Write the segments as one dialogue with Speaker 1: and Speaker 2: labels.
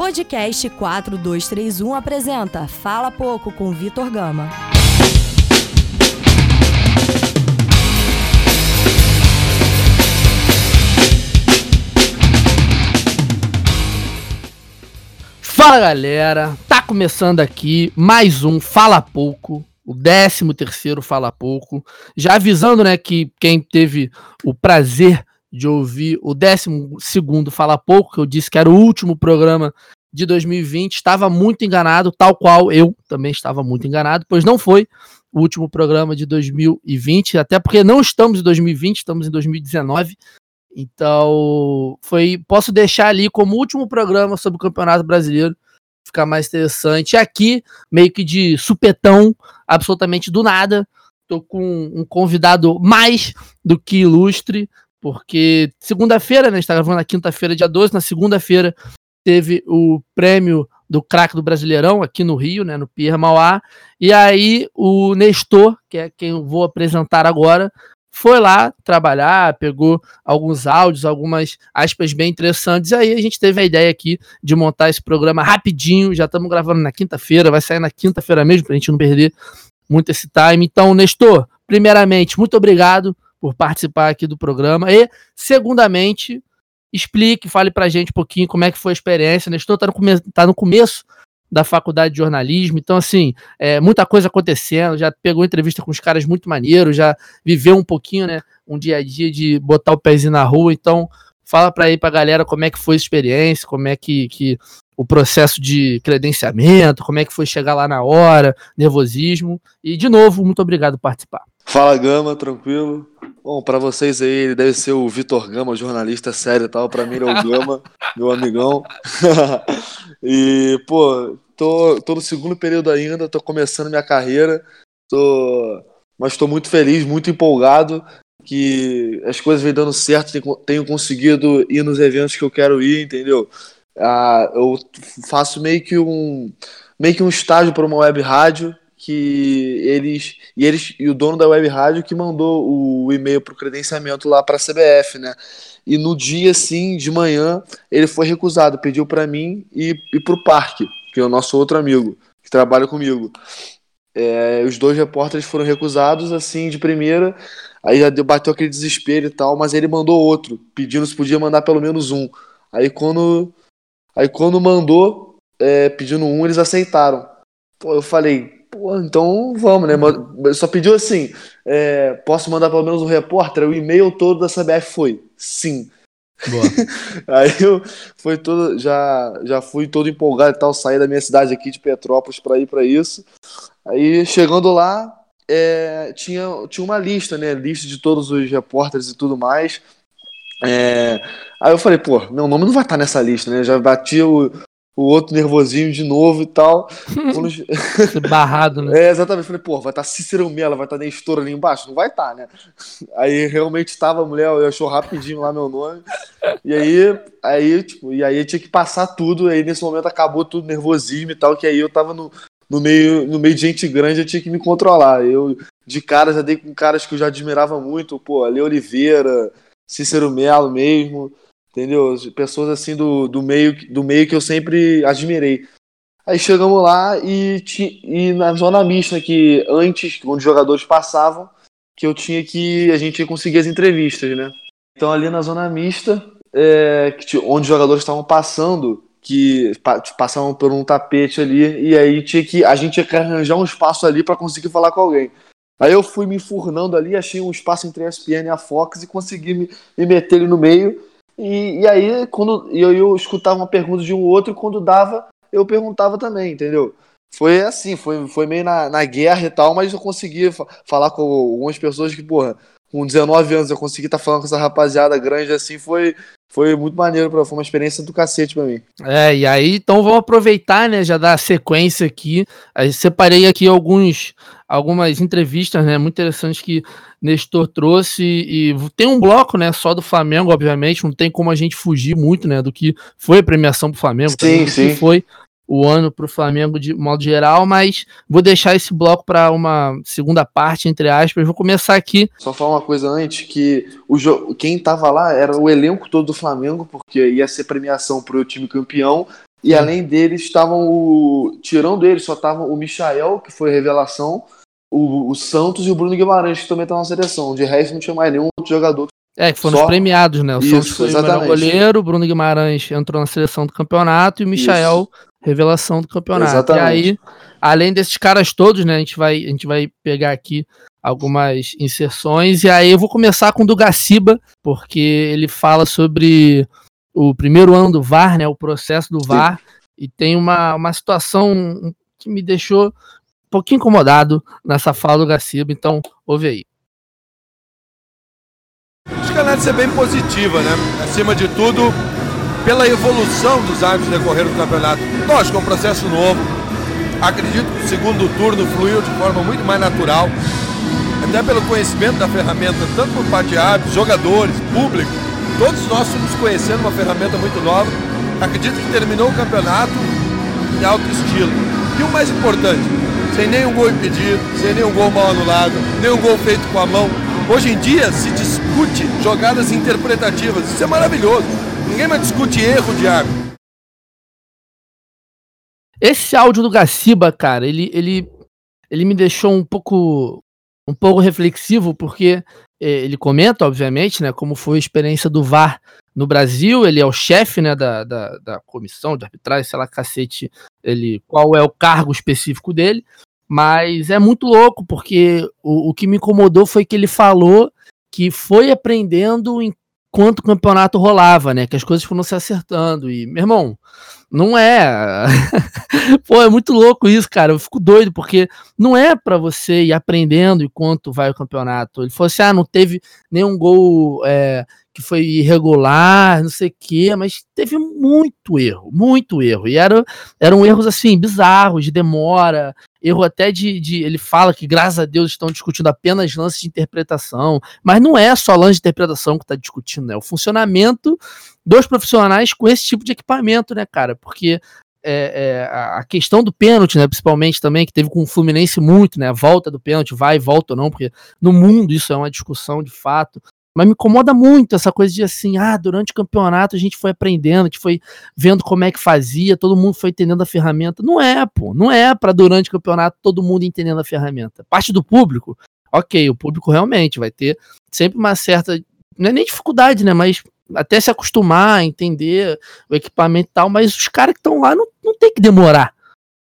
Speaker 1: Podcast 4231 apresenta Fala Pouco com Vitor Gama.
Speaker 2: Fala galera, tá começando aqui mais um Fala Pouco, o 13 terceiro Fala Pouco. Já avisando, né, que quem teve o prazer de ouvir o 12 segundo Fala Pouco, que eu disse que era o último programa de 2020, estava muito enganado, tal qual eu também estava muito enganado, pois não foi o último programa de 2020, até porque não estamos em 2020, estamos em 2019. Então, foi, posso deixar ali como último programa sobre o Campeonato Brasileiro, ficar mais interessante. Aqui, meio que de supetão, absolutamente do nada, tô com um convidado mais do que ilustre, porque segunda-feira, né, está gravando na quinta-feira, dia 12, na segunda-feira teve o prêmio do craque do Brasileirão aqui no Rio, né, no Pierre Mauá, e aí o Nestor, que é quem eu vou apresentar agora, foi lá trabalhar, pegou alguns áudios, algumas aspas bem interessantes, e aí a gente teve a ideia aqui de montar esse programa rapidinho, já estamos gravando na quinta-feira, vai sair na quinta-feira mesmo, para a gente não perder muito esse time. Então, Nestor, primeiramente, muito obrigado por participar aqui do programa, e, segundamente, explique, fale pra gente um pouquinho como é que foi a experiência. Nestor tá no, come tá no começo da faculdade de jornalismo, então assim, é, muita coisa acontecendo, já pegou entrevista com os caras muito maneiros, já viveu um pouquinho, né, um dia a dia de botar o pezinho na rua, então fala para aí pra galera como é que foi a experiência, como é que, que o processo de credenciamento, como é que foi chegar lá na hora, nervosismo, e de novo, muito obrigado por participar.
Speaker 3: Fala Gama, tranquilo? Bom, para vocês aí, ele deve ser o Vitor Gama, jornalista sério e tal. Para mim, ele é o Gama, meu amigão. e, pô, tô, tô no segundo período ainda, tô começando minha carreira, tô, mas tô muito feliz, muito empolgado que as coisas vêm dando certo, tenho conseguido ir nos eventos que eu quero ir, entendeu? Ah, eu faço meio que um meio que um estágio para uma web rádio que eles e eles e o dono da web rádio que mandou o e-mail para o credenciamento lá para a CBF, né? E no dia assim de manhã ele foi recusado, pediu para mim e, e para o Parque, que é o nosso outro amigo que trabalha comigo. É, os dois repórteres foram recusados assim de primeira, aí já bateu aquele desespero e tal, mas ele mandou outro, pedindo se podia mandar pelo menos um. Aí quando aí quando mandou é, pedindo um, eles aceitaram. Pô, eu falei, Pô, então vamos, né? Só pediu assim: é, posso mandar pelo menos um repórter? O e-mail todo da CBF foi sim. Aí eu foi todo, já, já fui todo empolgado e tal, saí da minha cidade aqui de Petrópolis para ir para isso. Aí chegando lá, é, tinha, tinha uma lista, né? Lista de todos os repórteres e tudo mais. É, aí eu falei, pô, meu nome não vai estar nessa lista, né? Já bati o, o outro nervosinho de novo e tal.
Speaker 2: Barrado, né?
Speaker 3: É, exatamente. Falei, pô, vai estar tá Cícero Mela, vai estar tá Nestor ali embaixo? Não vai estar, tá, né? Aí realmente estava a mulher, eu achou rapidinho lá meu nome. E aí, aí, tipo, e aí eu tinha que passar tudo. Aí nesse momento acabou tudo, nervosismo e tal, que aí eu tava no, no, meio, no meio de gente grande, eu tinha que me controlar. Eu, de cara, já dei com caras que eu já admirava muito, pô, Ale Oliveira, Cícero Melo mesmo entendeu? Pessoas assim do, do, meio, do meio que eu sempre admirei. Aí chegamos lá e, e na zona mista, que antes, onde os jogadores passavam, que eu tinha que. A gente ia conseguir as entrevistas, né? Então ali na zona mista, é, onde os jogadores estavam passando, que passavam por um tapete ali, e aí tinha que, a gente tinha que arranjar um espaço ali para conseguir falar com alguém. Aí eu fui me enfurnando ali, achei um espaço entre a ESPN e a Fox e consegui me, me meter ali no meio e, e aí, quando eu, eu escutava uma pergunta de um outro, quando dava, eu perguntava também, entendeu? Foi assim, foi, foi meio na, na guerra e tal, mas eu consegui falar com algumas pessoas que, porra, com 19 anos eu consegui estar tá falando com essa rapaziada grande assim, foi, foi muito maneiro, foi uma experiência do cacete pra mim.
Speaker 2: É, e aí, então vamos aproveitar, né, já dar sequência aqui. Aí separei aqui alguns, algumas entrevistas, né, muito interessantes que Nestor trouxe e tem um bloco, né, só do Flamengo, obviamente, não tem como a gente fugir muito, né, do que foi a premiação pro Flamengo,
Speaker 3: sim, sim.
Speaker 2: que foi o ano para o Flamengo de modo geral, mas vou deixar esse bloco para uma segunda parte, entre aspas. Vou começar aqui.
Speaker 3: Só falar uma coisa antes, que o quem estava lá era o elenco todo do Flamengo, porque ia ser premiação para o time campeão, E além deles, estavam o. Tirando eles, só estavam o Michael, que foi revelação, o, o, Santos e o Bruno Guimarães, que também estão na seleção. De resto, não tinha mais nenhum outro jogador.
Speaker 2: É, que foram só... os premiados, né? O Isso, Santos foi exatamente. o melhor goleiro, o Bruno Guimarães entrou na seleção do campeonato e o Michael, Isso. revelação do campeonato. Exatamente. E aí, além desses caras todos, né? A gente vai, a gente vai pegar aqui algumas inserções. E aí eu vou começar com o do Gaciba, porque ele fala sobre o primeiro ano do VAR, né? O processo do VAR. Sim. E tem uma, uma situação que me deixou pouquinho incomodado nessa fala do Gaciba. Então, ouve aí.
Speaker 4: Acho que a análise é bem positiva, né? Acima de tudo, pela evolução dos árbitros decorrer do campeonato. Lógico, é um processo novo. Acredito que o segundo turno fluiu de forma muito mais natural até pelo conhecimento da ferramenta, tanto por parte de árbitros, jogadores, público, todos nós fomos conhecendo uma ferramenta muito nova. Acredito que terminou o campeonato em alto estilo. E o mais importante, sem nenhum gol impedido, sem nenhum gol mal anulado, nenhum gol feito com a mão. Hoje em dia se discute jogadas interpretativas, isso é maravilhoso. Ninguém mais discute erro de árbitro.
Speaker 2: Esse áudio do Gaciba, cara, ele, ele, ele me deixou um pouco um pouco reflexivo, porque é, ele comenta, obviamente, né, como foi a experiência do VAR no Brasil, ele é o chefe né, da, da, da, comissão de arbitragem, sei lá, cacete, ele, qual é o cargo específico dele, mas é muito louco, porque o, o que me incomodou foi que ele falou que foi aprendendo enquanto o campeonato rolava, né, que as coisas foram se acertando, e, meu irmão, não é. Pô, é muito louco isso, cara. Eu fico doido, porque não é para você ir aprendendo enquanto vai o campeonato. Ele falou assim: ah, não teve nenhum gol é, que foi irregular, não sei o quê, mas teve muito erro, muito erro. E era, eram erros assim, bizarros, de demora, erro até de, de, Ele fala que, graças a Deus, estão discutindo apenas lances de interpretação, mas não é só lance de interpretação que está discutindo, né? O funcionamento dos profissionais com esse tipo de equipamento, né, cara? Porque é, é, a questão do pênalti, né, principalmente também, que teve com o Fluminense muito, né, a volta do pênalti, vai e volta ou não, porque no mundo isso é uma discussão de fato, mas me incomoda muito essa coisa de assim, ah, durante o campeonato a gente foi aprendendo, a gente foi vendo como é que fazia, todo mundo foi entendendo a ferramenta. Não é, pô, não é para durante o campeonato todo mundo entendendo a ferramenta. Parte do público, ok, o público realmente vai ter sempre uma certa, não é nem dificuldade, né, mas até se acostumar, entender o equipamento e tal, mas os caras que estão lá não, não tem que demorar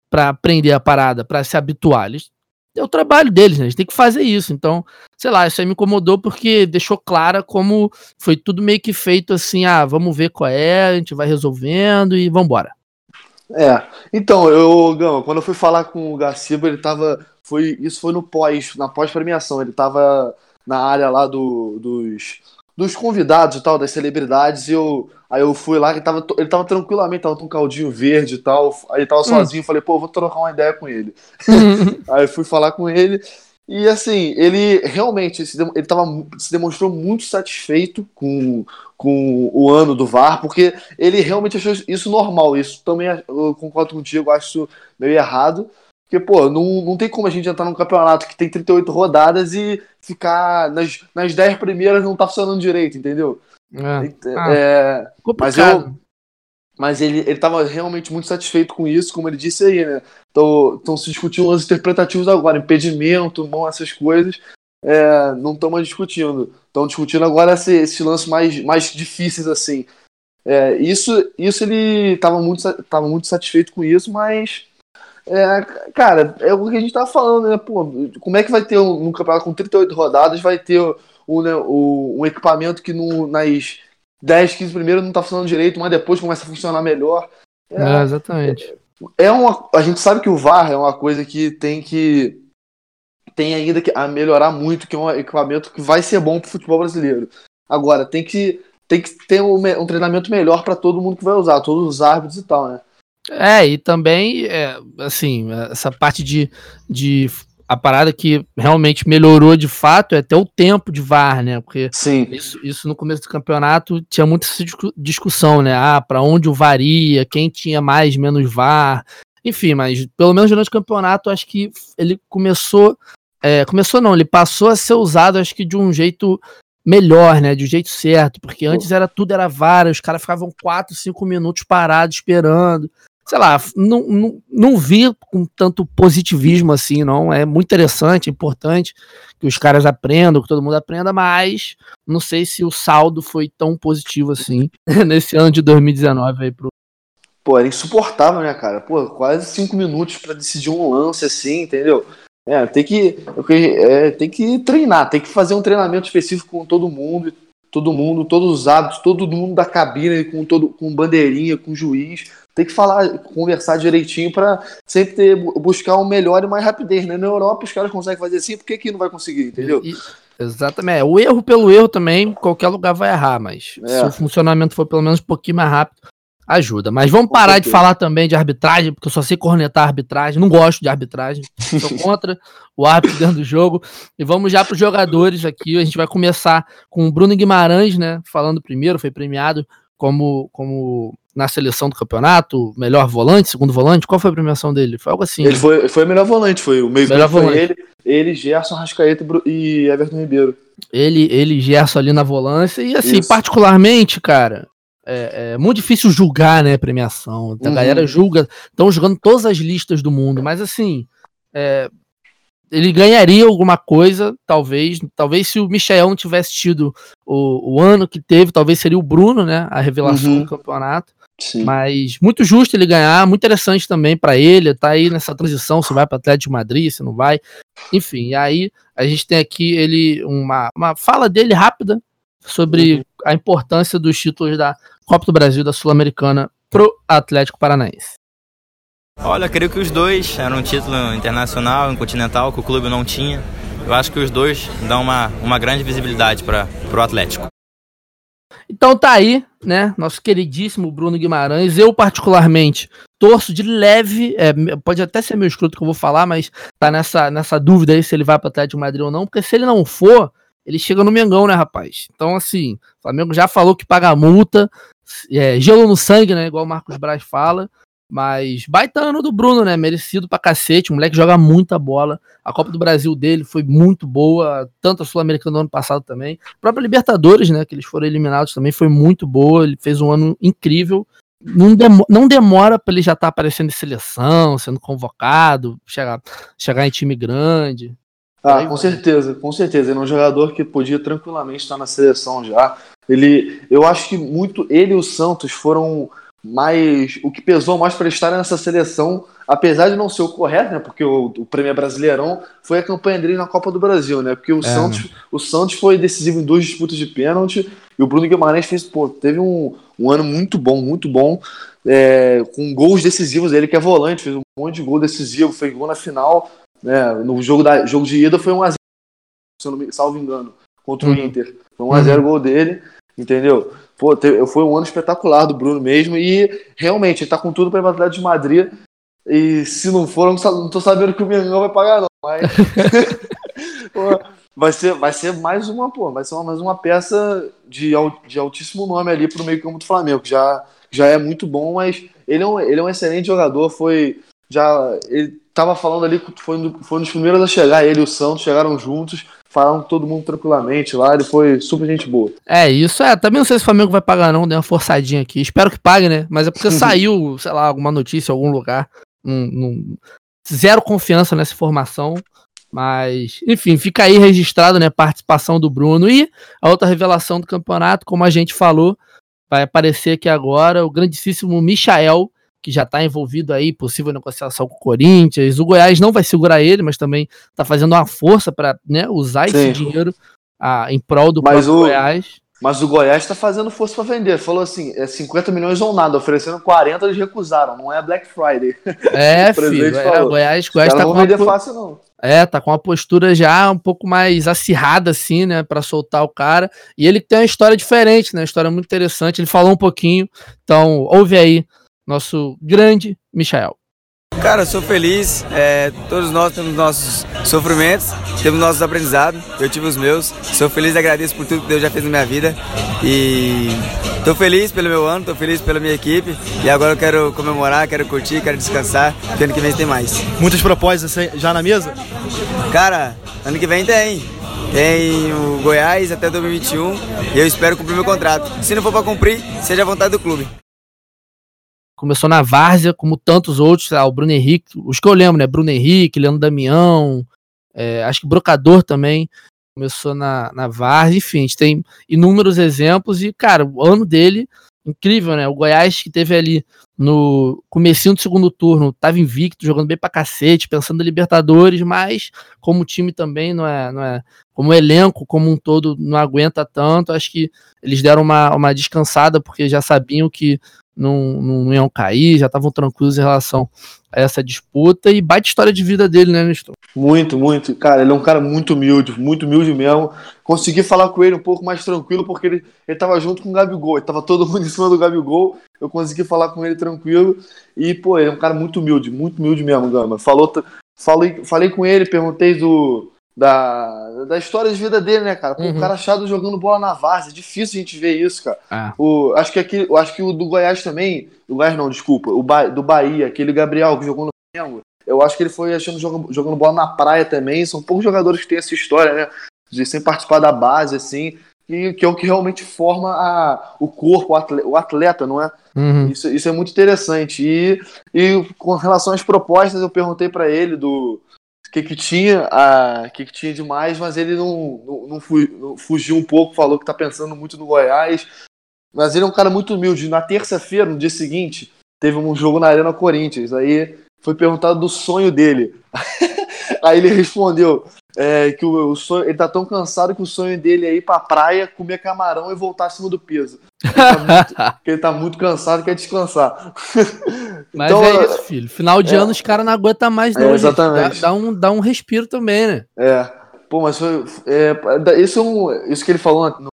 Speaker 2: para aprender a parada, para se habituar. Eles, é o trabalho deles, né? Eles têm que fazer isso. Então, sei lá, isso aí me incomodou porque deixou clara como foi tudo meio que feito assim, ah, vamos ver qual é, a gente vai resolvendo e vambora.
Speaker 3: É, então, eu, Gama, quando eu fui falar com o Garciba, ele tava, foi, isso foi no pós, na pós-premiação, ele tava na área lá do, dos dos convidados e tal, das celebridades, e eu, aí eu fui lá, ele tava, ele tava tranquilamente, tava com um caldinho verde e tal, aí ele tava hum. sozinho, falei, pô, vou trocar uma ideia com ele. Uhum. aí fui falar com ele, e assim, ele realmente, ele tava, se demonstrou muito satisfeito com, com o ano do VAR, porque ele realmente achou isso normal, isso também, eu concordo contigo, eu acho isso meio errado, porque, pô, não, não tem como a gente entrar num campeonato que tem 38 rodadas e ficar nas, nas 10 primeiras não tá funcionando direito, entendeu? É. Ah, é mas eu. Mas ele, ele tava realmente muito satisfeito com isso, como ele disse aí, né? Estão se discutindo os interpretativos agora, impedimento, mão, essas coisas. É, não estão mais discutindo. Estão discutindo agora esse, esse lance mais, mais difíceis, assim. É, isso, isso ele estava muito, tava muito satisfeito com isso, mas é, cara, é o que a gente tava falando, né? Pô, como é que vai ter um, um campeonato com 38 rodadas, vai ter um, né, um equipamento que no, nas 10, 15 primeiros não tá funcionando direito, mas depois começa a funcionar melhor.
Speaker 2: É, é exatamente.
Speaker 3: É, é uma, a gente sabe que o VAR é uma coisa que tem que tem ainda que a melhorar muito, que é um equipamento que vai ser bom pro futebol brasileiro. Agora, tem que, tem que ter um, um treinamento melhor para todo mundo que vai usar, todos os árbitros e tal, né?
Speaker 2: É, e também, é, assim, essa parte de, de a parada que realmente melhorou de fato é até o tempo de VAR, né? Porque
Speaker 3: Sim.
Speaker 2: Isso, isso no começo do campeonato tinha muita discussão, né? Ah, para onde o varia, quem tinha mais, menos VAR. Enfim, mas pelo menos durante o campeonato, acho que ele começou. É, começou não, ele passou a ser usado, acho que de um jeito melhor, né? De um jeito certo, porque antes era tudo era vara, os caras ficavam 4, 5 minutos parados esperando. Sei lá, não, não, não vi com tanto positivismo assim, não. É muito interessante, é importante que os caras aprendam, que todo mundo aprenda, mas não sei se o saldo foi tão positivo assim nesse ano de 2019 aí pro.
Speaker 3: Pô, era insuportável, né, cara? Pô, quase cinco minutos para decidir um lance assim, entendeu? É, tem que, é, tem que treinar, tem que fazer um treinamento específico com todo mundo, todo mundo, todos os hábitos, todo mundo da cabine, com todo, com bandeirinha, com juiz. Tem que falar, conversar direitinho para sempre ter, buscar o um melhor e mais rapidez, né? Na Europa os caras conseguem fazer assim, por que, que não vai conseguir, entendeu? E,
Speaker 2: exatamente. É, o erro pelo erro também, qualquer lugar vai errar, mas é. se o funcionamento for pelo menos um pouquinho mais rápido, ajuda. Mas vamos parar de falar também de arbitragem, porque eu só sei cornetar arbitragem, não gosto de arbitragem, sou contra o árbitro dentro do jogo. E vamos já para os jogadores aqui. A gente vai começar com o Bruno Guimarães, né? Falando primeiro, foi premiado como, como na seleção do campeonato, melhor volante, segundo volante. Qual foi a premiação dele? Foi algo assim.
Speaker 3: Ele né? foi, foi melhor volante, foi o meio melhor volante. ele, ele, Gerson, Rascaeta e Everton Ribeiro.
Speaker 2: Ele, ele, Gerson ali na volância. E assim, Isso. particularmente, cara, é, é, muito difícil julgar, né, premiação. A uhum. galera julga, estão jogando todas as listas do mundo, mas assim, é, ele ganharia alguma coisa, talvez. Talvez se o Michel não tivesse tido o, o ano que teve, talvez seria o Bruno, né, a revelação uhum. do campeonato. Sim. Mas muito justo ele ganhar, muito interessante também para ele, tá aí nessa transição, se vai para Atlético de Madrid, se não vai. Enfim, e aí a gente tem aqui ele uma, uma fala dele rápida sobre uhum. a importância dos títulos da Copa do Brasil da Sul-Americana pro Atlético Paranaense?
Speaker 5: Olha, creio que os dois eram um título internacional, um continental, que o clube não tinha. Eu acho que os dois dão uma, uma grande visibilidade para o Atlético.
Speaker 2: Então tá aí, né? Nosso queridíssimo Bruno Guimarães. Eu, particularmente, torço de leve. É, pode até ser meu escroto que eu vou falar, mas tá nessa, nessa dúvida aí se ele vai para o Atlético Madrid ou não. Porque se ele não for, ele chega no Mengão, né, rapaz? Então, assim, o Flamengo já falou que paga multa, é, gelo no sangue, né? Igual o Marcos Braz fala. Mas baita ano do Bruno, né? Merecido pra cacete. O moleque joga muita bola. A Copa do Brasil dele foi muito boa. Tanto a Sul-Americana do ano passado também. A própria Libertadores, né? Que eles foram eliminados também foi muito boa. Ele fez um ano incrível. Não, demora, não demora pra ele já estar tá aparecendo em seleção, sendo convocado, chegar, chegar em time grande.
Speaker 3: Ah, com certeza, com certeza. Ele é um jogador que podia tranquilamente estar na seleção já. Ele, eu acho que muito ele e o Santos foram mais o que pesou mais para estar nessa seleção, apesar de não ser o correto, né? Porque o, o prêmio Brasileirão foi a campanha dele na Copa do Brasil, né? Porque o é, Santos, né? o Santos foi decisivo em duas disputas de pênalti e o Bruno Guimarães fez, pô, teve um, um ano muito bom, muito bom, é, com gols decisivos. Ele que é volante, fez um monte de gol decisivo, fez gol na final, né? No jogo da jogo de ida foi um a 0, se eu não me salvo engano, contra uhum. o Inter. Foi um a 0 uhum. gol dele. Entendeu? Pô, foi um ano espetacular do Bruno mesmo e realmente ele tá com tudo para ir para Atlético de Madrid. E se não for, não tô sabendo que o Mengão vai pagar, não. Mas. pô, vai, ser, vai ser mais uma, pô, vai ser uma, mais uma peça de, de altíssimo nome ali pro meio-campo do Flamengo, que já, já é muito bom, mas ele é um, ele é um excelente jogador. Foi. Já. Ele tava falando ali que foi, foi um dos primeiros a chegar, ele e o Santos chegaram juntos falaram com todo mundo tranquilamente lá, ele foi super gente boa.
Speaker 2: É, isso é. Também não sei se o Flamengo vai pagar, não, deu uma forçadinha aqui. Espero que pague, né? Mas é porque saiu, sei lá, alguma notícia em algum lugar. Um, zero confiança nessa informação. Mas, enfim, fica aí registrado, né? Participação do Bruno. E a outra revelação do campeonato, como a gente falou, vai aparecer aqui agora o grandíssimo Michael que já está envolvido aí, possível negociação com o Corinthians. O Goiás não vai segurar ele, mas também está fazendo uma força para né, usar Sim. esse dinheiro ah, em prol do
Speaker 3: mas o, Goiás. Mas o Goiás está fazendo força para vender. Falou assim: é 50 milhões ou nada, oferecendo 40, eles recusaram. Não é Black Friday.
Speaker 2: É, filho. É, o Goiás, Goiás tá
Speaker 3: não vão vender fácil, não.
Speaker 2: É, tá com uma postura já um pouco mais acirrada, assim, né, para soltar o cara. E ele tem uma história diferente, né, uma história muito interessante. Ele falou um pouquinho, então ouve aí nosso grande Michael.
Speaker 6: Cara, eu sou feliz. É, todos nós temos nossos sofrimentos, temos nossos aprendizados. Eu tive os meus. Sou feliz e agradeço por tudo que Deus já fez na minha vida. E tô feliz pelo meu ano, tô feliz pela minha equipe. E agora eu quero comemorar, quero curtir, quero descansar. Porque ano que vem tem mais.
Speaker 7: Muitas propostas já na mesa?
Speaker 6: Cara, ano que vem tem. tem o Goiás até 2021 e eu espero cumprir meu contrato. Se não for para cumprir, seja a vontade do clube.
Speaker 2: Começou na Várzea, como tantos outros, o Bruno Henrique, os que eu lembro, né? Bruno Henrique, Leandro Damião, é, acho que Brocador também começou na, na Várzea, enfim, a gente tem inúmeros exemplos e, cara, o ano dele, incrível, né? O Goiás que teve ali no comecinho do segundo turno, tava invicto, jogando bem pra cacete, pensando em Libertadores, mas como time também não é, não é, como elenco como um todo não aguenta tanto, acho que eles deram uma, uma descansada porque já sabiam que não, não iam cair, já estavam tranquilos em relação a essa disputa e bate história de vida dele, né, Nestor?
Speaker 3: Muito, muito. Cara, ele é um cara muito humilde, muito humilde mesmo. Consegui falar com ele um pouco mais tranquilo porque ele, ele junto com o Gabigol, ele tava todo mundo em cima do Gabigol. Eu consegui falar com ele tranquilo e, pô, ele é um cara muito humilde, muito humilde mesmo, Gama. Falou, falei, falei com ele, perguntei do, da, da história de vida dele, né, cara? Pô, uhum. O cara achado jogando bola na várzea, é difícil a gente ver isso, cara. É. O, acho, que aqui, acho que o do Goiás também, do Goiás não, desculpa, o ba, do Bahia, aquele Gabriel que jogou no Flamengo, eu acho que ele foi achando jogando, jogando bola na praia também. São poucos jogadores que têm essa história, né? De sem participar da base, assim, e que é o que realmente forma a, o corpo, o atleta, o atleta não é? Uhum. Isso, isso é muito interessante. E, e com relação às propostas, eu perguntei para ele do o que, que tinha, a, que, que tinha demais, mas ele não, não, não, não fugiu um pouco, falou que tá pensando muito no Goiás. Mas ele é um cara muito humilde. Na terça-feira, no dia seguinte, teve um jogo na Arena Corinthians. Aí foi perguntado do sonho dele. Aí ele respondeu é, que o, o, sonho, ele tá tão cansado que o sonho dele é ir pra praia, comer camarão e voltar acima do peso. Ele tá muito, ele tá muito cansado quer descansar.
Speaker 2: Mas então, é isso, filho. Final de é, ano os caras não aguentam mais,
Speaker 3: não. É, exatamente.
Speaker 2: Dá, dá, um, dá um respiro também, né?
Speaker 3: É. Pô, mas foi, é, isso, é um, isso que ele falou no,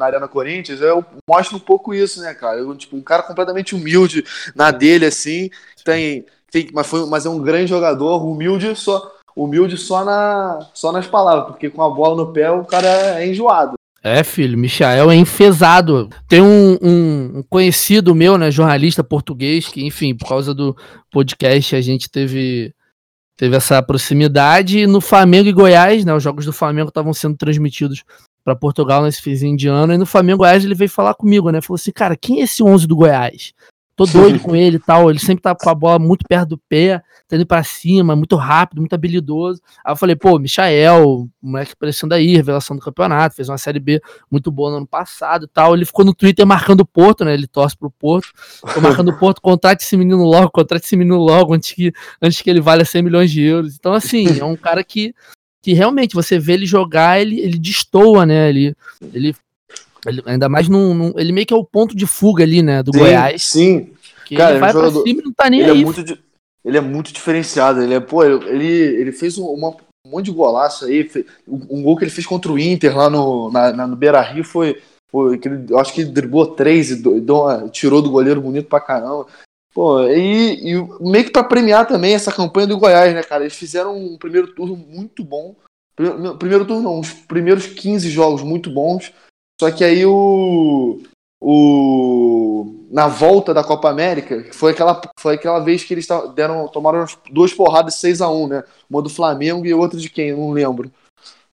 Speaker 3: na Arena Corinthians, eu mostra um pouco isso, né, cara? Eu, tipo, um cara completamente humilde na dele, assim, tem, tem mas, foi, mas é um grande jogador, humilde só, humilde só, na, só nas palavras, porque com a bola no pé o cara é enjoado.
Speaker 2: É, filho, Michael é enfesado. Tem um, um, conhecido meu, né, jornalista português, que, enfim, por causa do podcast a gente teve, teve essa proximidade. E no Flamengo e Goiás, né, os jogos do Flamengo estavam sendo transmitidos para Portugal nesse fim de ano. E no Flamengo Goiás ele veio falar comigo, né? Falou assim, cara, quem é esse 11 do Goiás? Tô doido com ele e tal. Ele sempre tá com a bola muito perto do pé, tá indo pra cima, muito rápido, muito habilidoso. Aí eu falei, pô, Michael, moleque aparecendo aí, revelação do campeonato, fez uma série B muito boa no ano passado e tal. Ele ficou no Twitter marcando o Porto, né? Ele torce pro Porto. Ficou marcando o Porto, contrate esse menino logo, contrate esse menino logo, antes que, antes que ele valha 100 milhões de euros. Então, assim, é um cara que que realmente você vê ele jogar, ele, ele destoa, né? Ele, ele ele, ainda mais num, num, Ele meio que é o ponto de fuga ali, né? Do
Speaker 3: sim,
Speaker 2: Goiás.
Speaker 3: Sim.
Speaker 2: Cara, ele vai jogador, pra cima e não tá nem
Speaker 3: ele
Speaker 2: é aí.
Speaker 3: É muito, ele é muito diferenciado. Ele é, pô, ele, ele fez uma, um monte de golaço aí. Um gol que ele fez contra o Inter lá no, na, na no Beira Rio foi. foi que ele, eu acho que ele driblou três e do, uma, tirou do goleiro bonito pra caramba. Pô, e, e meio que pra premiar também essa campanha do Goiás, né, cara? Eles fizeram um primeiro turno muito bom. Primeiro turno não, os primeiros 15 jogos muito bons. Só que aí o. o na volta da Copa América, foi aquela, foi aquela vez que eles deram, tomaram duas porradas 6 a 1 né? Uma do Flamengo e outra de quem? Não lembro.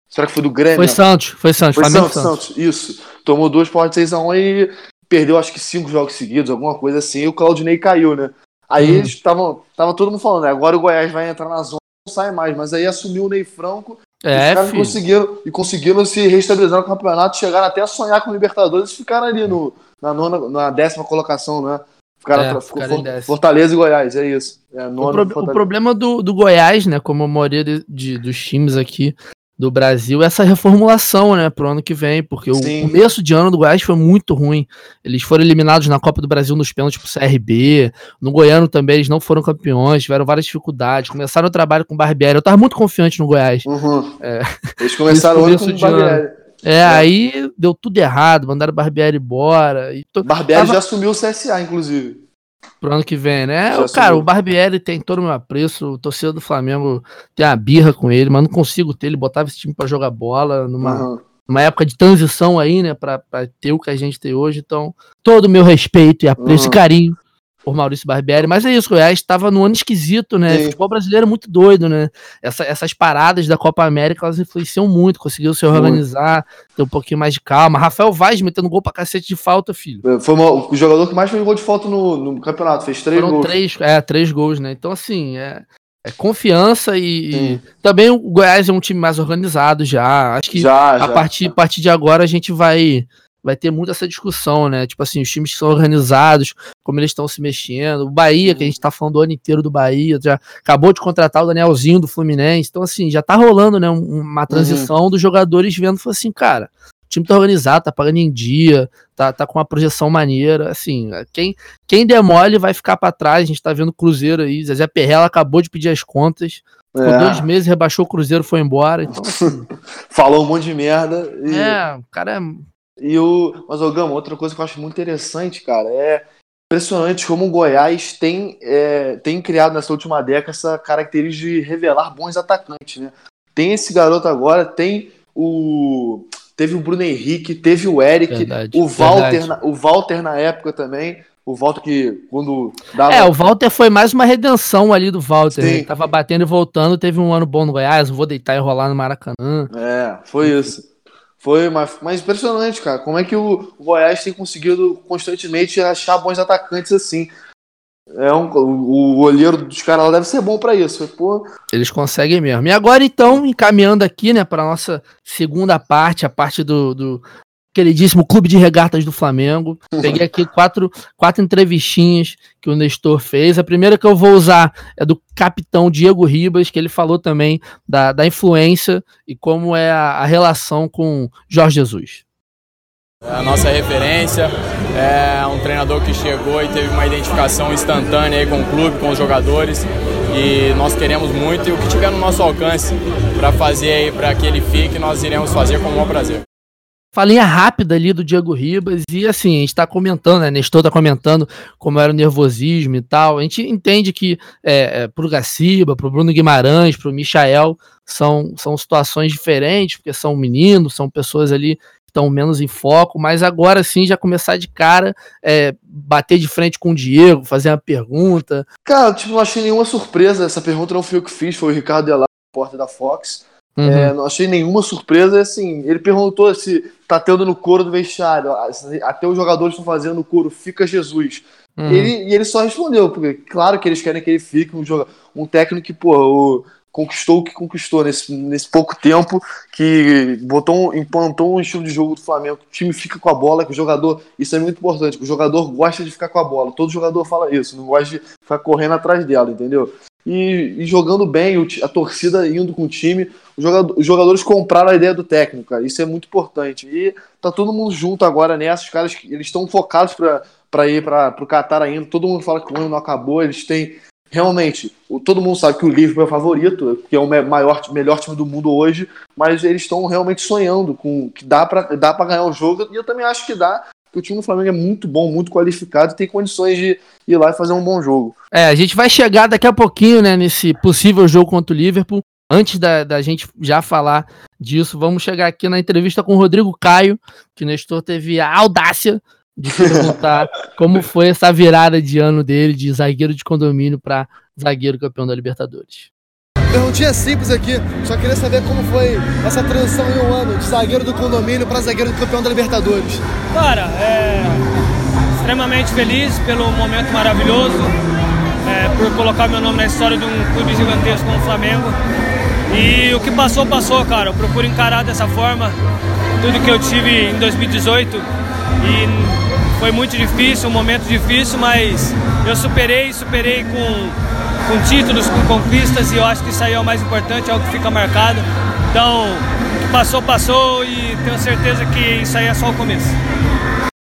Speaker 3: Será que foi do Grêmio?
Speaker 2: Foi Santos, foi Santos.
Speaker 3: Foi Flamengo Santos, Santos, isso. Tomou duas porradas 6 a 1 e perdeu acho que cinco jogos seguidos, alguma coisa assim, e o Claudinei caiu, né? Aí hum. eles estavam. Tava todo mundo falando, né? Agora o Goiás vai entrar na zona, não sai mais, mas aí assumiu o Ney Franco
Speaker 2: é,
Speaker 3: os conseguiram, e conseguiram se reestabilizar no campeonato, chegaram até a sonhar com o Libertadores e ficaram ali no, na, nona, na décima colocação, né? Ficaram, é, ficou Fortaleza e Goiás, é isso. É,
Speaker 2: o, pro, o, problema do, do Goiás, né, como a maioria de, de, dos times aqui, do Brasil essa reformulação, né, pro ano que vem, porque Sim. o começo de ano do Goiás foi muito ruim. Eles foram eliminados na Copa do Brasil nos pênaltis pro CRB, no Goiano também eles não foram campeões, tiveram várias dificuldades, começaram o trabalho com o Barbieri. Eu tava muito confiante no Goiás.
Speaker 3: Uhum. É, eles começaram o ano com o Barbieri.
Speaker 2: É, é, aí deu tudo errado, mandaram o Barbieri embora. E
Speaker 3: to... Barbieri tava... já assumiu o CSA, inclusive
Speaker 2: pro ano que vem, né? Já cara, subiu. o Barbieri tem todo o meu apreço, o torcedor do Flamengo tem a birra com ele, mas não consigo ter, ele botava esse time para jogar bola numa, uhum. numa época de transição aí, né, pra, pra, ter o que a gente tem hoje, então todo o meu respeito e apreço uhum. e carinho por Maurício Barbieri. Mas é isso, o Goiás estava no ano esquisito, né?
Speaker 3: Sim.
Speaker 2: Futebol brasileiro é muito doido, né? Essa- essas paradas da Copa América, elas influenciam muito, conseguiu se organizar, ter um pouquinho mais de calma. Rafael Vaz metendo gol pra cacete de falta, filho.
Speaker 3: Foi uma- o jogador que mais fez gol de falta no, no campeonato, fez três
Speaker 2: Foram
Speaker 3: gols.
Speaker 2: três, é, três gols, né? Então, assim, é, é confiança e, e também o Goiás é um time mais organizado já. Acho que
Speaker 3: Já,
Speaker 2: a
Speaker 3: já.
Speaker 2: partir, a partir de agora a gente vai vai ter muito essa discussão, né? Tipo assim, os times que são organizados, como eles estão se mexendo. O Bahia, que a gente tá falando o ano inteiro do Bahia, já acabou de contratar o Danielzinho do Fluminense. Então, assim, já tá rolando, né? um- Uma transição dos jogadores vendo, falou assim, cara, o time tá organizado, tá pagando em dia, tá, tá com uma projeção maneira. Assim, quem, quem demole vai ficar pra trás. A gente tá vendo o Cruzeiro aí. Zezé Perrella acabou de pedir as contas. Ficou
Speaker 3: É,
Speaker 2: dois meses, rebaixou o Cruzeiro, foi embora. Então, assim,
Speaker 3: falou um monte de merda. E,
Speaker 2: é, o cara é
Speaker 3: e o. Mas, ô Gama, outra coisa que eu acho muito interessante, cara, é impressionante como o Goiás tem, é, tem criado nessa última década essa característica de revelar bons atacantes, né? Tem esse garoto agora, tem o. Teve o Bruno Henrique, teve o Eric,
Speaker 2: Verdade,
Speaker 3: o Walter, na, o Walter na época também. O Walter que quando dava.
Speaker 2: É, o Walter foi mais uma redenção ali do Walter. né?
Speaker 3: Sim.
Speaker 2: Ele tava batendo e voltando, teve um ano bom no Goiás, vou deitar e rolar no Maracanã.
Speaker 3: É, foi isso. Foi mas, mas impressionante, cara. Como é que o Goiás tem conseguido constantemente achar bons atacantes assim? É um, o, o goleiro dos caras lá deve ser bom pra isso. Pô,
Speaker 2: Eles conseguem mesmo. E agora, então, encaminhando aqui, né, para nossa segunda parte, a parte do, do queridíssimo Clube de Regatas do Flamengo. Peguei aqui quatro, quatro entrevistinhas que o Nestor fez. A primeira que eu vou usar é do capitão Diego Ribas, que ele falou também da, da influência e como é a, a relação com Jorge Jesus.
Speaker 7: É a nossa referência, é um treinador que chegou e teve uma identificação instantânea aí com o clube, com os jogadores e nós queremos muito e o que tiver no nosso alcance para fazer aí para que ele fique, nós iremos fazer com o maior prazer.
Speaker 2: Falinha rápida ali do Diego Ribas e assim, a gente tá comentando, né? Nestor tá comentando como era o nervosismo e tal. A gente entende que é, é, pro Gaciba, pro Bruno Guimarães, pro Michael, são, são situações diferentes, porque são meninos, são pessoas ali que estão menos em foco, mas agora sim já começar de cara, é, bater de frente com o Diego, fazer uma pergunta.
Speaker 3: cara, tipo, não achei nenhuma surpresa. Essa pergunta não fui eu que fiz, foi o Ricardo Delar, porta da Fox.
Speaker 2: Uhum.
Speaker 3: É, não achei nenhuma surpresa. Assim, ele perguntou se tá tendo no couro do vestiário. Até os jogadores estão fazendo no couro, fica Jesus.
Speaker 2: Uhum.
Speaker 3: Ele, e ele só respondeu, porque claro que eles querem que ele fique um, joga, um técnico que, pô, o, conquistou o que conquistou nesse, nesse pouco tempo, que botou, implantou um estilo de jogo do Flamengo, o time fica com a bola, que o jogador, isso é muito importante, que o jogador gosta de ficar com a bola, todo jogador fala isso, não gosta de ficar correndo atrás dela, entendeu? E, e jogando bem, a torcida indo com o time, o jogador- os jogadores compraram a ideia do técnico, cara, isso é muito importante. E tá todo mundo junto agora nessa, os caras, eles estão focados para ir para o Qatar ainda. Todo mundo fala que o ano não acabou. Eles têm realmente. todo mundo sabe que o Liverpool é o favorito, que é o maior, melhor time do mundo hoje. Mas eles estão realmente sonhando com que dá para dá para ganhar o jogo. E eu também acho que dá. Porque o time do Flamengo é muito bom, muito qualificado e tem condições de ir lá e fazer um bom jogo.
Speaker 2: É, a gente vai chegar daqui a pouquinho, né, nesse possível jogo contra o Liverpool. Antes da, da gente já falar disso, vamos chegar aqui na entrevista com o Rodrigo Caio, que o Nestor teve a audácia de perguntar como foi essa virada de ano dele, de zagueiro de condomínio para zagueiro campeão da Libertadores.
Speaker 8: Perguntinha simples aqui, só queria saber como foi essa transição em um ano de zagueiro do condomínio para zagueiro do campeão da Libertadores.
Speaker 9: Cara, é extremamente feliz pelo momento maravilhoso, é, por colocar meu nome na história de um clube gigantesco como o Flamengo. E o que passou, passou, cara. Eu procuro encarar dessa forma tudo que eu tive em 2018 e foi muito difícil, um momento difícil, mas eu superei, superei com, com títulos, com conquistas e eu acho que isso aí é o mais importante, é o que fica marcado. Então, o que passou, passou e tenho certeza que isso aí é só o começo.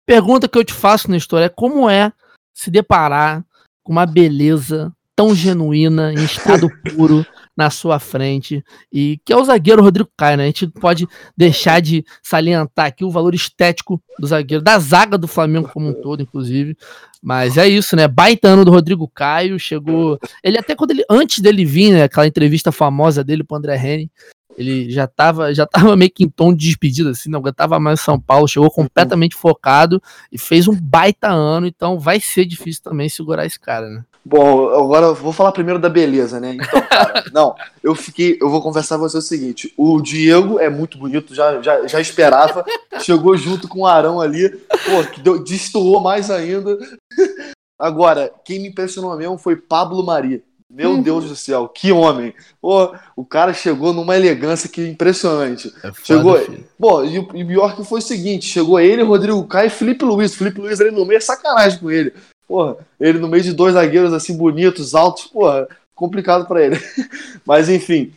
Speaker 2: Pergunta que eu te faço, Nestor, é como é se deparar com uma beleza tão genuína, em estado puro, na sua frente, e que é o zagueiro Rodrigo Caio, né? A gente pode deixar de salientar aqui o valor estético do zagueiro, da zaga do Flamengo como um todo, inclusive. Mas é isso, né? Baita ano do Rodrigo Caio, chegou. Ele até quando ele. Antes dele vir, né? Aquela entrevista famosa dele pro André Henning, Ele já tava, já tava meio que em tom de despedida, assim, não aguentava mais São Paulo, chegou completamente focado e fez um baita ano, então vai ser difícil também segurar esse cara, né?
Speaker 3: Bom, agora eu vou falar primeiro da beleza, né? Então, cara, não, eu fiquei, eu vou conversar com você o seguinte: o Diego é muito bonito, já, já, já esperava, chegou junto com o Arão ali, pô, que deu, destoou mais ainda. Agora, quem me impressionou mesmo foi Pablo Mari. Meu uhum. Deus do céu, que homem! Pô, o cara chegou numa elegância que impressionante. É foda, chegou. Filho. Bom, e o pior que foi o seguinte: chegou ele, Rodrigo Caio e Felipe Luiz. Felipe Luiz ali no meio é sacanagem com ele. Porra, ele no meio de dois zagueiros assim bonitos, altos, porra, complicado para ele. Mas enfim,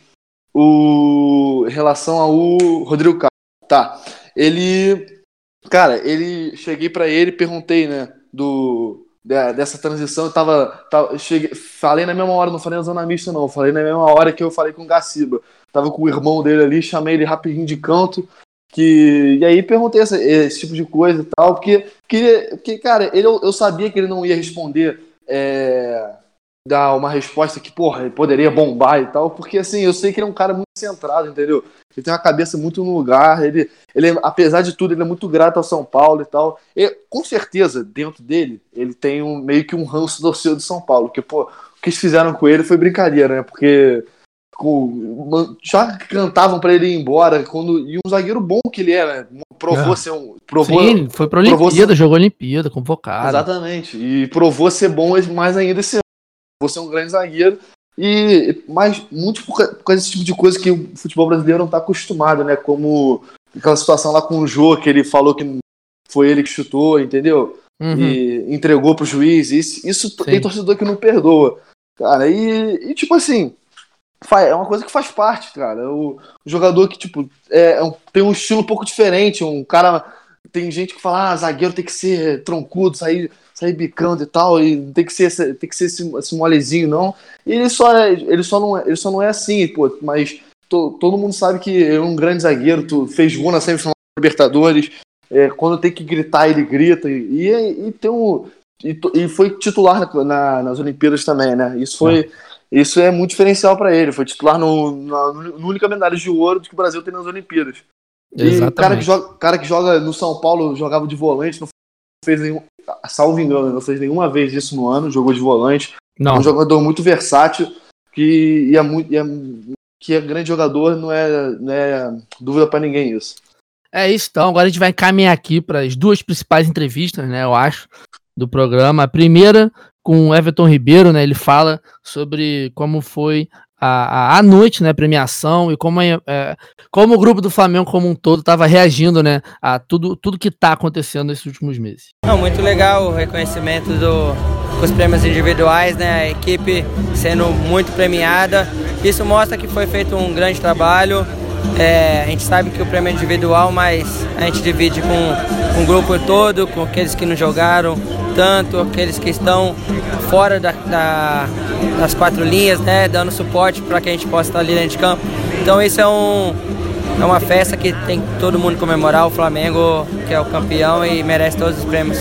Speaker 3: o em relação ao Rodrigo Caio, tá. Ele cara, ele cheguei para ele, perguntei, né, do dessa transição, eu tava, tava cheguei, falei na mesma hora, não falei na zona mista não, falei na mesma hora que eu falei com o Gaciba. Tava com o irmão dele ali, chamei ele rapidinho de canto, que e aí perguntei esse, esse, tipo de coisa e tal, porque, porque, porque cara, ele, eu sabia que ele não ia responder, é, dar uma resposta que, porra, ele poderia bombar e tal, porque assim, eu sei que ele é um cara muito centrado, entendeu? Ele tem uma cabeça muito no lugar, ele, ele apesar de tudo, ele é muito grato ao São Paulo e tal. E, com certeza, dentro dele, ele tem um, meio que um ranço do de São Paulo, que, pô, o que eles fizeram com ele foi brincadeira, né? Porque com, já cantavam para ele ir embora quando e um zagueiro bom que ele era, né? provou é. ser um provou,
Speaker 2: Sim, foi para Olimpíada, ser... jogou Olimpíada, convocado.
Speaker 3: Exatamente. E provou ser bom mais ainda esse ano. Você é um grande zagueiro e mas muito por causa desse tipo de coisa que o futebol brasileiro não está acostumado, né? Como aquela situação lá com o Jô que ele falou que foi ele que chutou, entendeu? Uhum. E entregou pro juiz. Isso, isso tem torcedor que não perdoa. Cara, e, e tipo assim, é uma coisa que faz parte, cara. O, o jogador que, tipo, é, é tem um estilo um pouco diferente. Um cara. Tem gente que fala, ah, zagueiro tem que ser troncudo, sair, sair bicando e tal, e tem que ser, tem que ser esse, esse molezinho, não. E ele só, é, ele, só não, é, ele só não é assim, pô, mas to, todo mundo sabe que é um grande zagueiro, tu fez gol na semifinal da Libertadores, é, quando tem que gritar, ele grita, e, e, e tem um. E, e foi titular na, na, nas Olimpíadas também, né? Isso foi. É isso é muito diferencial para ele. Foi titular no, no, no única medalha de ouro que o Brasil tem nas Olimpíadas. E o cara que, joga, cara que joga no São Paulo jogava de volante, não fez nenhum. Salvo engano, não fez nenhuma vez isso no ano, jogou de volante. Não. É um jogador muito versátil que e é muito, e é, que é grande jogador, não é, não é dúvida para ninguém isso.
Speaker 2: É isso, então. Agora a gente vai encaminhar aqui para as duas principais entrevistas, né? Eu acho, do programa. A primeira com o Everton Ribeiro, né? Ele fala sobre como foi a, a, noite, né? Premiação e como, é, como o grupo do Flamengo como um todo estava reagindo, né? A tudo, tudo que está acontecendo nesses últimos meses.
Speaker 10: Muito legal o reconhecimento do, os prêmios individuais, né? A equipe sendo muito premiada. Isso mostra que foi feito um grande trabalho. É, a gente sabe que o prêmio é individual, mas a gente divide com, com o grupo todo, com aqueles que não jogaram, tanto aqueles que estão fora da, da, das quatro linhas, né, dando suporte para que a gente possa estar ali dentro de campo. Então isso é, um, é uma festa que tem todo mundo comemorar, o Flamengo que é o campeão e merece todos os prêmios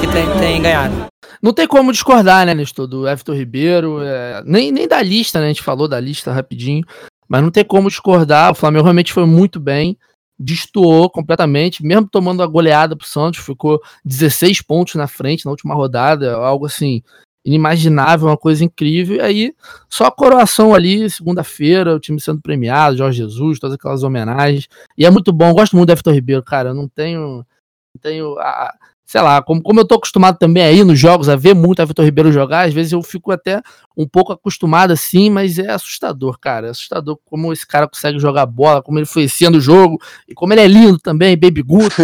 Speaker 10: que tem, tem ganhado.
Speaker 2: Não tem como discordar, né, Nestor, do Everton Ribeiro, é, nem, nem da lista, né, a gente falou da lista rapidinho, mas não tem como discordar, o Flamengo realmente foi muito bem, destoou completamente, mesmo tomando a goleada pro Santos, ficou 16 pontos na frente na última rodada, algo assim inimaginável, uma coisa incrível. E aí, só a coroação ali, segunda-feira, o time sendo premiado, Jorge Jesus, todas aquelas homenagens. E é muito bom, gosto muito do Everton Ribeiro, cara. Eu não tenho. Não tenho a, sei lá, como, como eu tô acostumado também a ir nos jogos, a ver muito a Vitor Ribeiro jogar, às vezes eu fico até um pouco acostumado assim, mas é assustador, cara. É assustador como esse cara consegue jogar bola, como ele foi sendo o jogo, e como ele é lindo também, Baby Guto.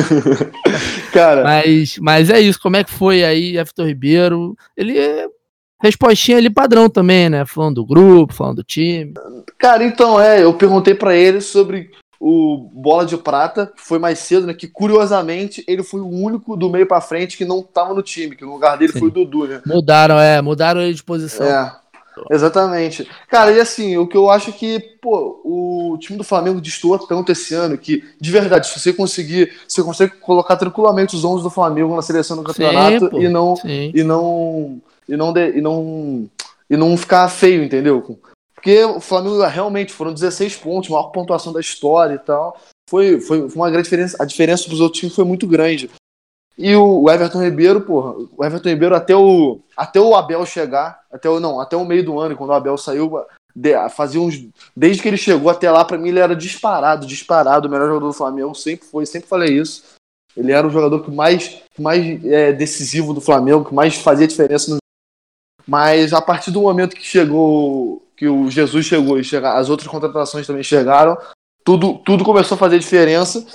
Speaker 2: cara. Mas, mas é isso, como é que foi aí a Vitor Ribeiro? Ele é respostinha ali padrão também, né? Falando do grupo, falando do time.
Speaker 3: Cara, então é, eu perguntei para ele sobre o Bola de Prata foi mais cedo, né? Que curiosamente ele foi o único do meio para frente que não tava no time, que no lugar dele Sim. foi o Dudu, né?
Speaker 2: Mudaram, é, mudaram ele de posição.
Speaker 3: É. Exatamente. Cara, e assim, o que eu acho que, pô, o time do Flamengo destoa tanto esse ano que, de verdade, se você conseguir, você consegue colocar tranquilamente os 11 do Flamengo na seleção do campeonato Sim, e não e não e não de, e não e não ficar feio, entendeu? Porque o Flamengo realmente foram 16 pontos, maior pontuação da história e tal. Foi, foi, uma grande diferença. A diferença para os outros times foi muito grande. E o Everton Ribeiro, porra, o Everton Ribeiro até o, até o Abel chegar, até o, não, até o meio do ano, quando o Abel saiu, de, fazia uns, desde que ele chegou até lá, para mim ele era disparado, disparado, o melhor jogador do Flamengo, sempre foi, sempre falei isso. Ele era o jogador que mais, mais é, decisivo do Flamengo, que mais fazia diferença no Mas a partir do momento que chegou, que o Jesus chegou e chegar, as outras contratações também chegaram, tudo, tudo começou a fazer diferença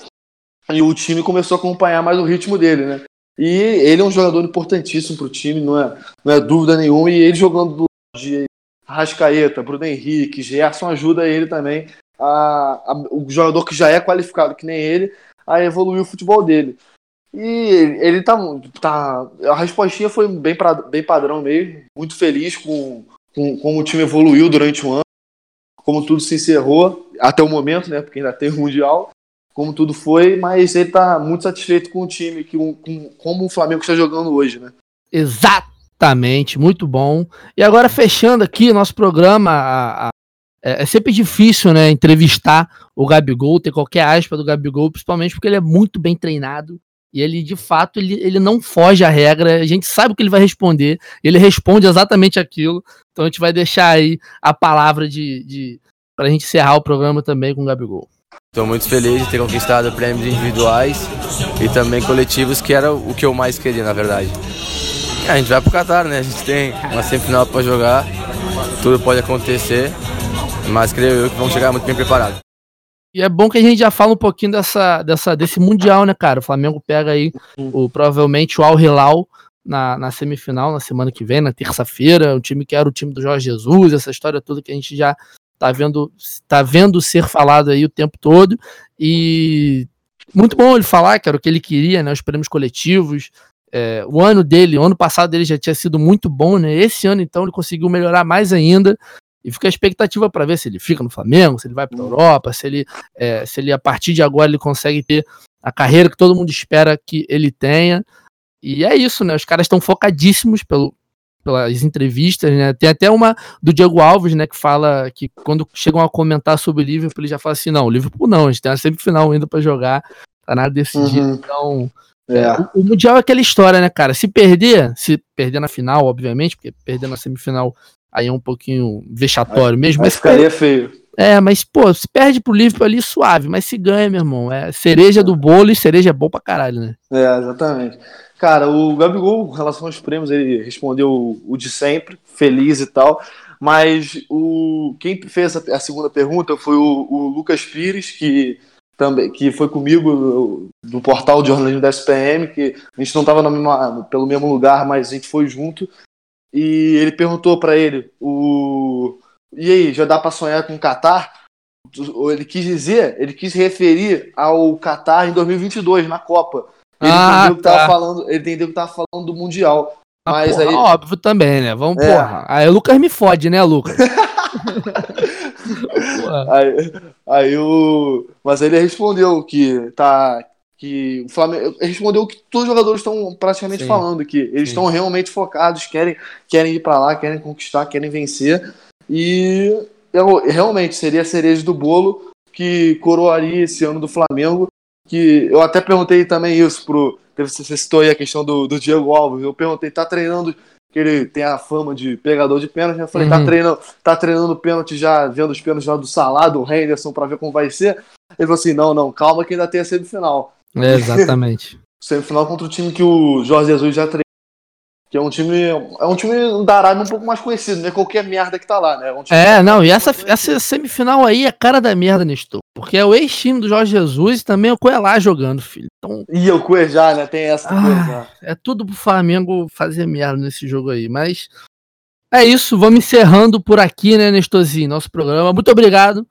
Speaker 3: e o time começou a acompanhar mais o ritmo dele, né? E ele é um jogador importantíssimo para o time, não é, não é dúvida nenhuma. E ele jogando do de Rascaeta, Bruno Henrique, Gerson ajuda ele também, a, a, o jogador que já é qualificado que nem ele, a evoluir o futebol dele. E ele, ele tá, tá. A respostinha foi bem, pra, bem padrão mesmo. Muito feliz com, com como o time evoluiu durante o ano, como tudo se encerrou até o momento, né? Porque ainda tem o Mundial como tudo foi, mas ele está muito satisfeito com o time, que, com, como o Flamengo está jogando hoje, né?
Speaker 2: Exatamente, muito bom. E agora fechando aqui nosso programa, a, a, é, é, sempre difícil, né, entrevistar o Gabigol, ter qualquer aspa do Gabigol, principalmente porque ele é muito bem treinado. E ele, de fato, ele, ele não foge à regra, a gente sabe o que ele vai responder, ele responde exatamente aquilo. Então a gente vai deixar aí a palavra de, de para a gente encerrar o programa também com o Gabigol.
Speaker 11: Estou muito feliz de ter conquistado prêmios individuais e também coletivos, que era o que eu mais queria, na verdade. A gente vai pro Qatar, né? A gente tem uma semifinal para jogar, tudo pode acontecer, mas creio eu que vamos chegar muito bem preparados.
Speaker 2: E é bom que a gente já fala um pouquinho dessa, dessa, desse Mundial, né, cara? O Flamengo pega aí o, provavelmente o Al Hilal na, na semifinal, na semana que vem, na terça-feira, o time que era o time do Jorge Jesus, essa história toda que a gente já tá vendo, tá vendo ser falado aí o tempo todo. E muito bom ele falar que era o que ele queria, né? Os prêmios coletivos. É, o ano dele, o ano passado dele já tinha sido muito bom, né? Esse ano, então, ele conseguiu melhorar mais ainda. E fica a expectativa para ver se ele fica no Flamengo, se ele vai para a Europa, se ele, é, se ele, a partir de agora, ele consegue ter a carreira que todo mundo espera que ele tenha. E é isso, né? Os caras estão focadíssimos pelo, pelas entrevistas, né? Tem até uma do Diego Alves, né, que fala que quando chegam a comentar sobre o Liverpool, ele já fala assim: não, o Liverpool não, a gente tem uma semifinal ainda para jogar, tá nada decidido. Uhum. Então, é. o, o, Mundial é aquela história, né, cara? Se perder, se perder na final, obviamente, porque perder na semifinal aí é um pouquinho vexatório mesmo. Mas,
Speaker 3: ficaria feio.
Speaker 2: É, mas, pô, se perde pro Liverpool ali, suave, mas se ganha, meu irmão, é cereja do bolo e cereja é bom pra caralho, né?
Speaker 3: É, exatamente. Cara, o Gabigol, em relação aos prêmios, ele respondeu o de sempre, feliz e tal. Mas o quem fez a, segunda pergunta foi o, o, Lucas Pires, que também que foi comigo do portal de jornalismo da SPM, que a gente não estava pelo mesmo lugar, mas a gente foi junto. E ele perguntou para ele, o e aí, já dá para sonhar com o Qatar? Ele quis dizer, ele quis referir ao Qatar em 2022 na Copa. Ele ah, entendeu que tá. tava falando, ele entendeu que tava falando do Mundial. Ah, mas porra, aí.
Speaker 2: Óbvio também, né? Vamos, é. porra. Aí o Lucas me fode, né, Lucas?
Speaker 3: aí, aí o. Mas ele respondeu que tá. Que o Flamengo. Respondeu que todos os jogadores estão praticamente Sim. falando, que eles estão realmente focados, querem, querem ir para lá, querem conquistar, querem vencer. E eu, realmente seria a cereja do bolo que coroaria esse ano do Flamengo que eu até perguntei também isso pro. Você citou aí a questão do, do Diego Alves. Eu perguntei, tá treinando, que ele tem a fama de pegador de pênalti. Eu falei, tá uhum. tá treinando, tá treinando pênalti já, vendo os pênaltis já do Salah, do Henderson, pra ver como vai ser. Ele falou assim: não, não, calma que ainda tem a semifinal.
Speaker 2: É, exatamente.
Speaker 3: semifinal contra o time que o Jorge Jesus já treinou que é um time. É um time da Arábia um pouco mais conhecido, não é qualquer merda que tá lá, né?
Speaker 2: É, é não, e essa, essa semifinal aí é cara da merda, Nestor. Porque é o ex-time do Jorge Jesus e também é o Coelá jogando, filho. Então,
Speaker 3: e o Cuejá, né? Tem essa
Speaker 2: ah, É tudo pro Flamengo fazer merda nesse jogo aí. Mas é isso, vamos encerrando por aqui, né, Nestorzinho, nosso programa. Muito obrigado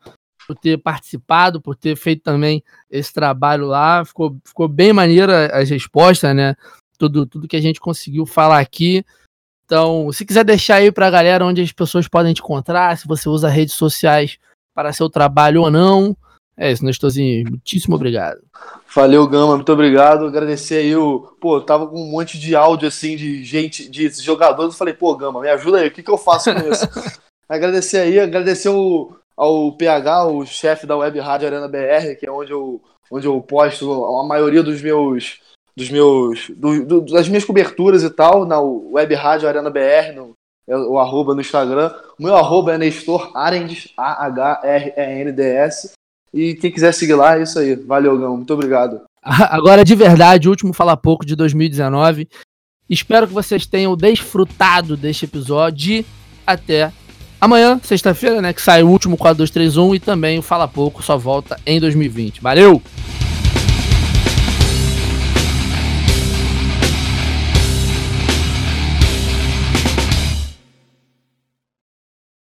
Speaker 2: por ter participado, por ter feito também esse trabalho lá. Ficou, ficou bem maneira as respostas, né? tudo, tudo que a gente conseguiu falar aqui. Então, se quiser deixar aí para a galera onde as pessoas podem te encontrar, se você usa redes sociais para seu trabalho ou não. É isso, Nestorzinho. Muitíssimo obrigado.
Speaker 3: Valeu, Gama. Muito obrigado. Agradecer aí o. Pô, eu tava com um monte de áudio assim de gente, de jogadores. Eu falei, pô, Gama, me ajuda aí. O que, que eu faço com isso? Agradecer aí, agradecer o, ao PH, o chefe da Web Rádio Arena BR, que é onde eu, onde eu posto a maioria dos meus dos meus do, do, das minhas coberturas e tal na Web Rádio Arena BR, no, é o arroba no Instagram. O meu arroba é Nestor Arendes, A-H-R-E-N-D-S. E quem quiser seguir lá, é isso aí. Valeu, Gão. Muito obrigado.
Speaker 2: Agora, de verdade, o último Fala Pouco de 2019. Espero que vocês tenham desfrutado deste episódio. Até amanhã, sexta-feira, né? Que sai o último 4231 e também o Fala Pouco só volta em 2020. Valeu!